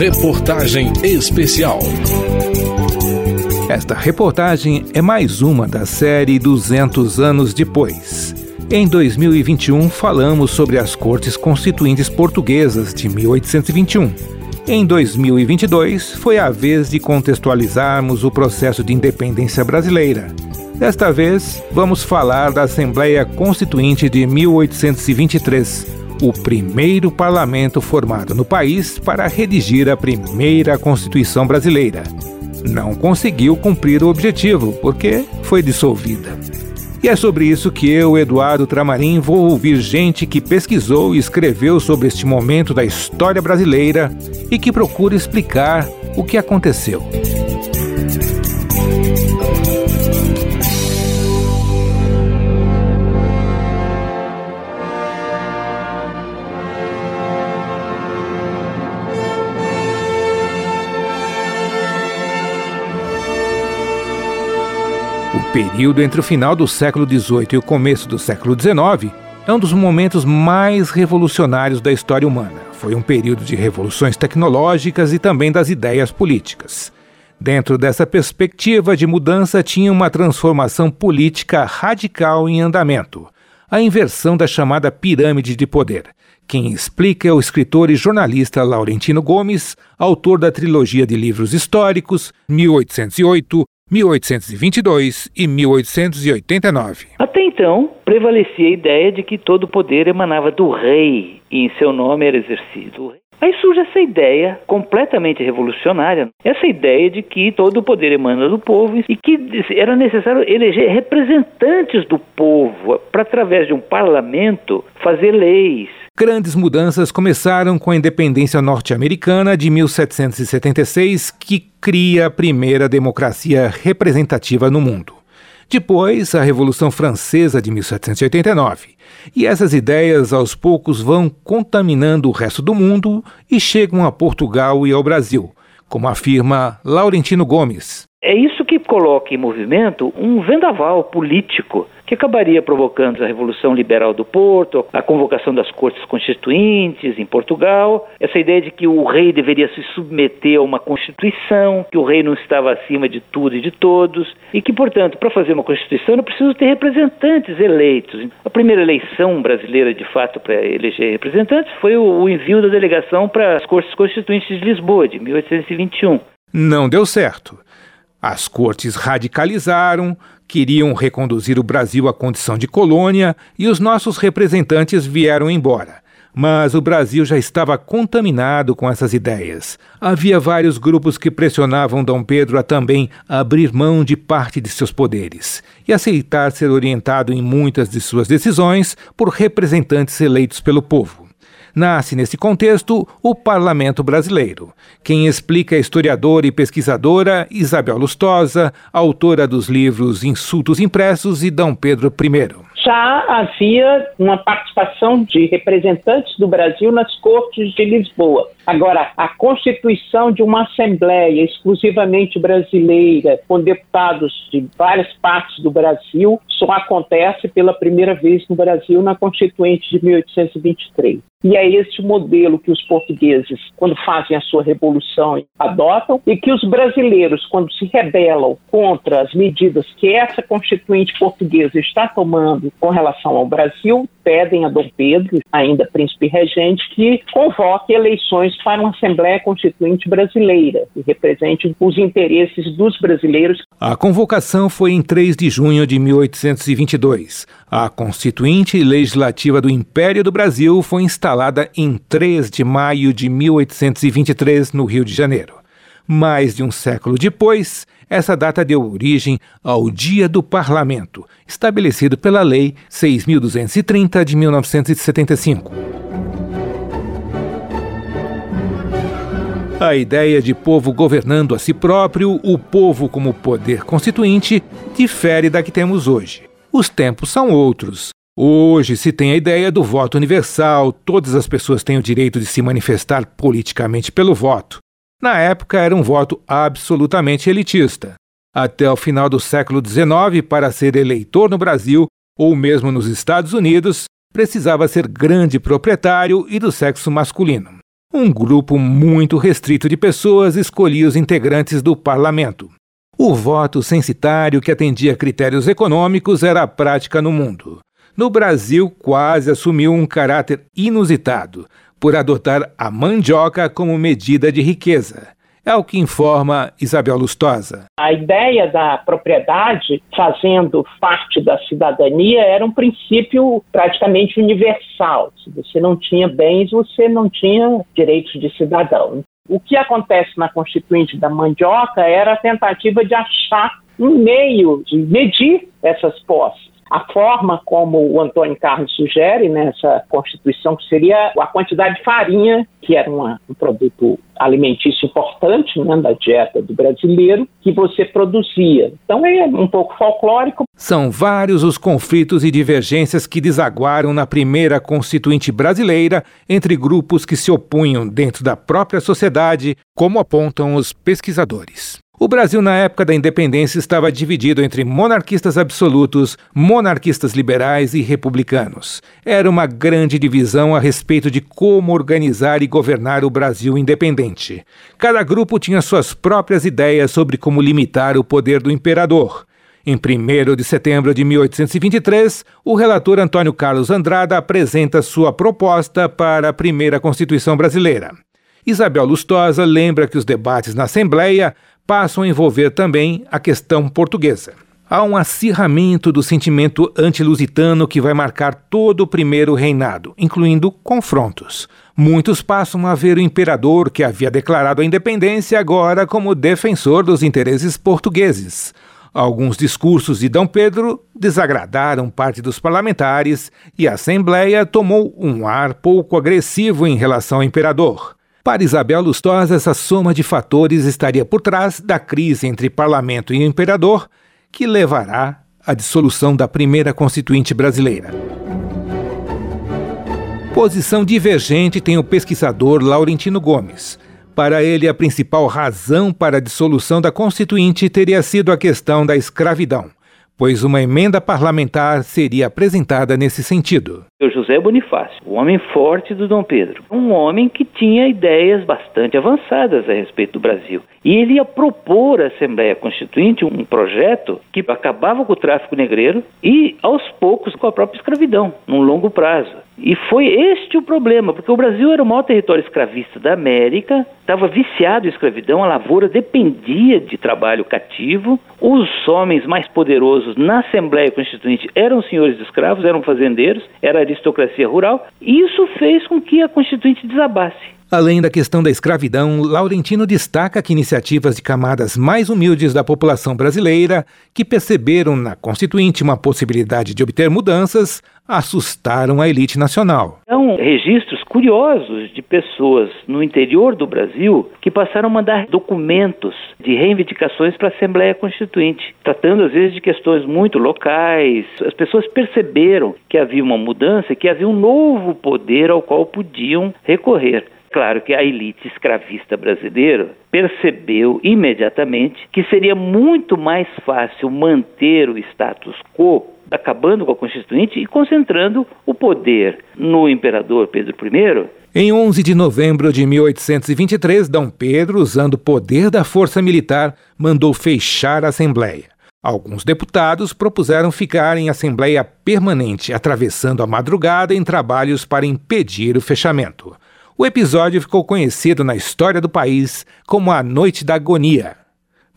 Reportagem Especial. Esta reportagem é mais uma da série 200 anos depois. Em 2021, falamos sobre as Cortes Constituintes Portuguesas de 1821. Em 2022, foi a vez de contextualizarmos o processo de independência brasileira. Desta vez, vamos falar da Assembleia Constituinte de 1823 o primeiro parlamento formado no país para redigir a primeira Constituição brasileira. Não conseguiu cumprir o objetivo porque foi dissolvida. E é sobre isso que eu, Eduardo Tramarim, vou ouvir gente que pesquisou e escreveu sobre este momento da história brasileira e que procura explicar o que aconteceu. Período entre o final do século XVIII e o começo do século XIX é um dos momentos mais revolucionários da história humana. Foi um período de revoluções tecnológicas e também das ideias políticas. Dentro dessa perspectiva de mudança, tinha uma transformação política radical em andamento a inversão da chamada pirâmide de poder. Quem explica é o escritor e jornalista Laurentino Gomes, autor da trilogia de livros históricos 1808, 1822 e 1889. Até então, prevalecia a ideia de que todo o poder emanava do rei e em seu nome era exercido. Aí surge essa ideia completamente revolucionária, essa ideia de que todo o poder emana do povo e que era necessário eleger representantes do povo para, através de um parlamento, fazer leis, Grandes mudanças começaram com a independência norte-americana de 1776, que cria a primeira democracia representativa no mundo. Depois, a Revolução Francesa de 1789. E essas ideias aos poucos vão contaminando o resto do mundo e chegam a Portugal e ao Brasil, como afirma Laurentino Gomes. É isso que coloca em movimento um vendaval político que acabaria provocando a Revolução Liberal do Porto, a convocação das cortes constituintes em Portugal, essa ideia de que o rei deveria se submeter a uma constituição, que o rei não estava acima de tudo e de todos, e que, portanto, para fazer uma constituição eu preciso ter representantes eleitos. A primeira eleição brasileira, de fato, para eleger representantes foi o envio da delegação para as cortes constituintes de Lisboa, de 1821. Não deu certo. As cortes radicalizaram, queriam reconduzir o Brasil à condição de colônia e os nossos representantes vieram embora. Mas o Brasil já estava contaminado com essas ideias. Havia vários grupos que pressionavam Dom Pedro a também abrir mão de parte de seus poderes e aceitar ser orientado em muitas de suas decisões por representantes eleitos pelo povo. Nasce nesse contexto o Parlamento Brasileiro. Quem explica é a historiadora e pesquisadora Isabel Lustosa, autora dos livros Insultos Impressos e Dom Pedro I já havia uma participação de representantes do Brasil nas cortes de Lisboa. Agora, a constituição de uma Assembleia exclusivamente brasileira, com deputados de várias partes do Brasil, só acontece pela primeira vez no Brasil na Constituinte de 1823. E é esse modelo que os portugueses, quando fazem a sua revolução, adotam, e que os brasileiros, quando se rebelam contra as medidas que essa Constituinte portuguesa está tomando com relação ao Brasil, pedem a Dom Pedro, ainda príncipe regente, que convoque eleições para uma Assembleia Constituinte brasileira, que represente os interesses dos brasileiros. A convocação foi em 3 de junho de 1822. A Constituinte Legislativa do Império do Brasil foi instalada em 3 de maio de 1823, no Rio de Janeiro. Mais de um século depois, essa data deu origem ao Dia do Parlamento, estabelecido pela Lei 6.230 de 1975. A ideia de povo governando a si próprio, o povo como poder constituinte, difere da que temos hoje. Os tempos são outros. Hoje se tem a ideia do voto universal, todas as pessoas têm o direito de se manifestar politicamente pelo voto. Na época, era um voto absolutamente elitista. Até o final do século XIX, para ser eleitor no Brasil ou mesmo nos Estados Unidos, precisava ser grande proprietário e do sexo masculino. Um grupo muito restrito de pessoas escolhia os integrantes do parlamento. O voto censitário que atendia critérios econômicos era a prática no mundo. No Brasil, quase assumiu um caráter inusitado, por adotar a mandioca como medida de riqueza. É o que informa Isabel Lustosa. A ideia da propriedade fazendo parte da cidadania era um princípio praticamente universal. Se você não tinha bens, você não tinha direitos de cidadão. O que acontece na Constituinte da Mandioca era a tentativa de achar um meio de medir essas posses. A forma como o Antônio Carlos sugere nessa Constituição, que seria a quantidade de farinha, que era uma, um produto alimentício importante né, da dieta do brasileiro, que você produzia. Então é um pouco folclórico. São vários os conflitos e divergências que desaguaram na primeira Constituinte brasileira entre grupos que se opunham dentro da própria sociedade, como apontam os pesquisadores. O Brasil, na época da independência, estava dividido entre monarquistas absolutos, monarquistas liberais e republicanos. Era uma grande divisão a respeito de como organizar e governar o Brasil independente. Cada grupo tinha suas próprias ideias sobre como limitar o poder do imperador. Em 1 de setembro de 1823, o relator Antônio Carlos Andrada apresenta sua proposta para a primeira Constituição brasileira. Isabel Lustosa lembra que os debates na Assembleia passam a envolver também a questão portuguesa. Há um acirramento do sentimento antilusitano que vai marcar todo o primeiro reinado, incluindo confrontos. Muitos passam a ver o imperador que havia declarado a independência agora como defensor dos interesses portugueses. Alguns discursos de Dom Pedro desagradaram parte dos parlamentares e a Assembleia tomou um ar pouco agressivo em relação ao imperador. Para Isabel Lustosa, essa soma de fatores estaria por trás da crise entre parlamento e imperador, que levará à dissolução da primeira Constituinte brasileira. Posição divergente tem o pesquisador Laurentino Gomes. Para ele, a principal razão para a dissolução da Constituinte teria sido a questão da escravidão pois uma emenda parlamentar seria apresentada nesse sentido. José Bonifácio, o homem forte do Dom Pedro, um homem que tinha ideias bastante avançadas a respeito do Brasil. E ele ia propor à Assembleia Constituinte um projeto que acabava com o tráfico negreiro e, aos poucos, com a própria escravidão, num longo prazo. E foi este o problema, porque o Brasil era o maior território escravista da América, estava viciado em escravidão, a lavoura dependia de trabalho cativo, os homens mais poderosos na Assembleia Constituinte eram senhores de escravos, eram fazendeiros, era aristocracia rural, e isso fez com que a Constituinte desabasse. Além da questão da escravidão, Laurentino destaca que iniciativas de camadas mais humildes da população brasileira, que perceberam na Constituinte uma possibilidade de obter mudanças, assustaram a elite nacional. São registros curiosos de pessoas no interior do Brasil que passaram a mandar documentos de reivindicações para a Assembleia Constituinte, tratando às vezes de questões muito locais. As pessoas perceberam que havia uma mudança, que havia um novo poder ao qual podiam recorrer. Claro que a elite escravista brasileira percebeu imediatamente que seria muito mais fácil manter o status quo, acabando com a Constituinte e concentrando o poder no imperador Pedro I. Em 11 de novembro de 1823, Dom Pedro, usando o poder da força militar, mandou fechar a Assembleia. Alguns deputados propuseram ficar em Assembleia Permanente, atravessando a madrugada em trabalhos para impedir o fechamento. O episódio ficou conhecido na história do país como a Noite da Agonia.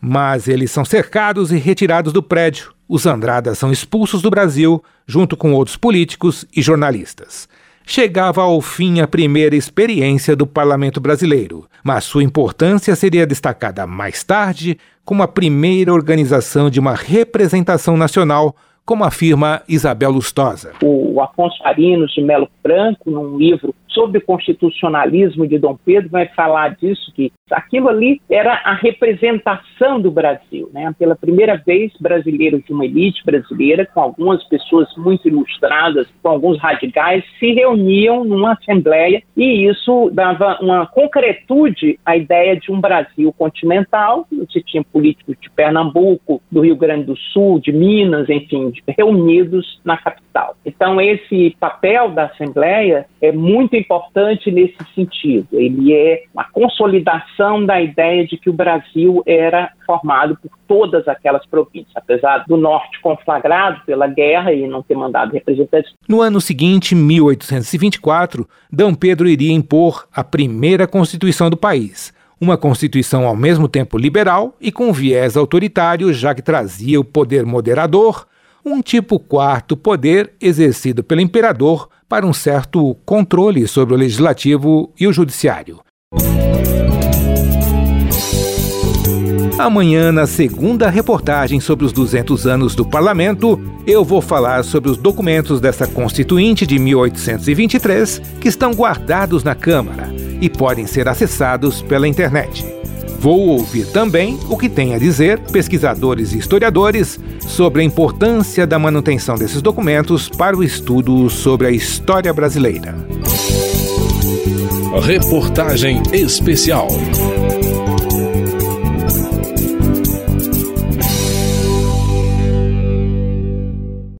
Mas eles são cercados e retirados do prédio. Os Andradas são expulsos do Brasil, junto com outros políticos e jornalistas. Chegava ao fim a primeira experiência do parlamento brasileiro, mas sua importância seria destacada mais tarde como a primeira organização de uma representação nacional como afirma Isabel Lustosa. O Afonso Arinos de Melo Franco, num livro sobre o constitucionalismo de Dom Pedro, vai falar disso, que aquilo ali era a representação do Brasil. Né? Pela primeira vez, brasileiros de uma elite brasileira, com algumas pessoas muito ilustradas, com alguns radicais, se reuniam numa assembleia e isso dava uma concretude à ideia de um Brasil continental. Você tinha políticos de Pernambuco, do Rio Grande do Sul, de Minas, enfim, reunidos na capital. Então, esse papel da Assembleia é muito importante nesse sentido. Ele é uma consolidação da ideia de que o Brasil era formado por todas aquelas províncias, apesar do norte conflagrado pela guerra e não ter mandado representantes. No ano seguinte, 1824, D. Pedro iria impor a primeira Constituição do país. Uma Constituição ao mesmo tempo liberal e com viés autoritário, já que trazia o poder moderador, um tipo quarto poder exercido pelo imperador para um certo controle sobre o legislativo e o judiciário. Amanhã, na segunda reportagem sobre os 200 anos do parlamento, eu vou falar sobre os documentos dessa Constituinte de 1823 que estão guardados na Câmara e podem ser acessados pela internet. Vou ouvir também o que têm a dizer pesquisadores e historiadores sobre a importância da manutenção desses documentos para o estudo sobre a história brasileira. Reportagem especial.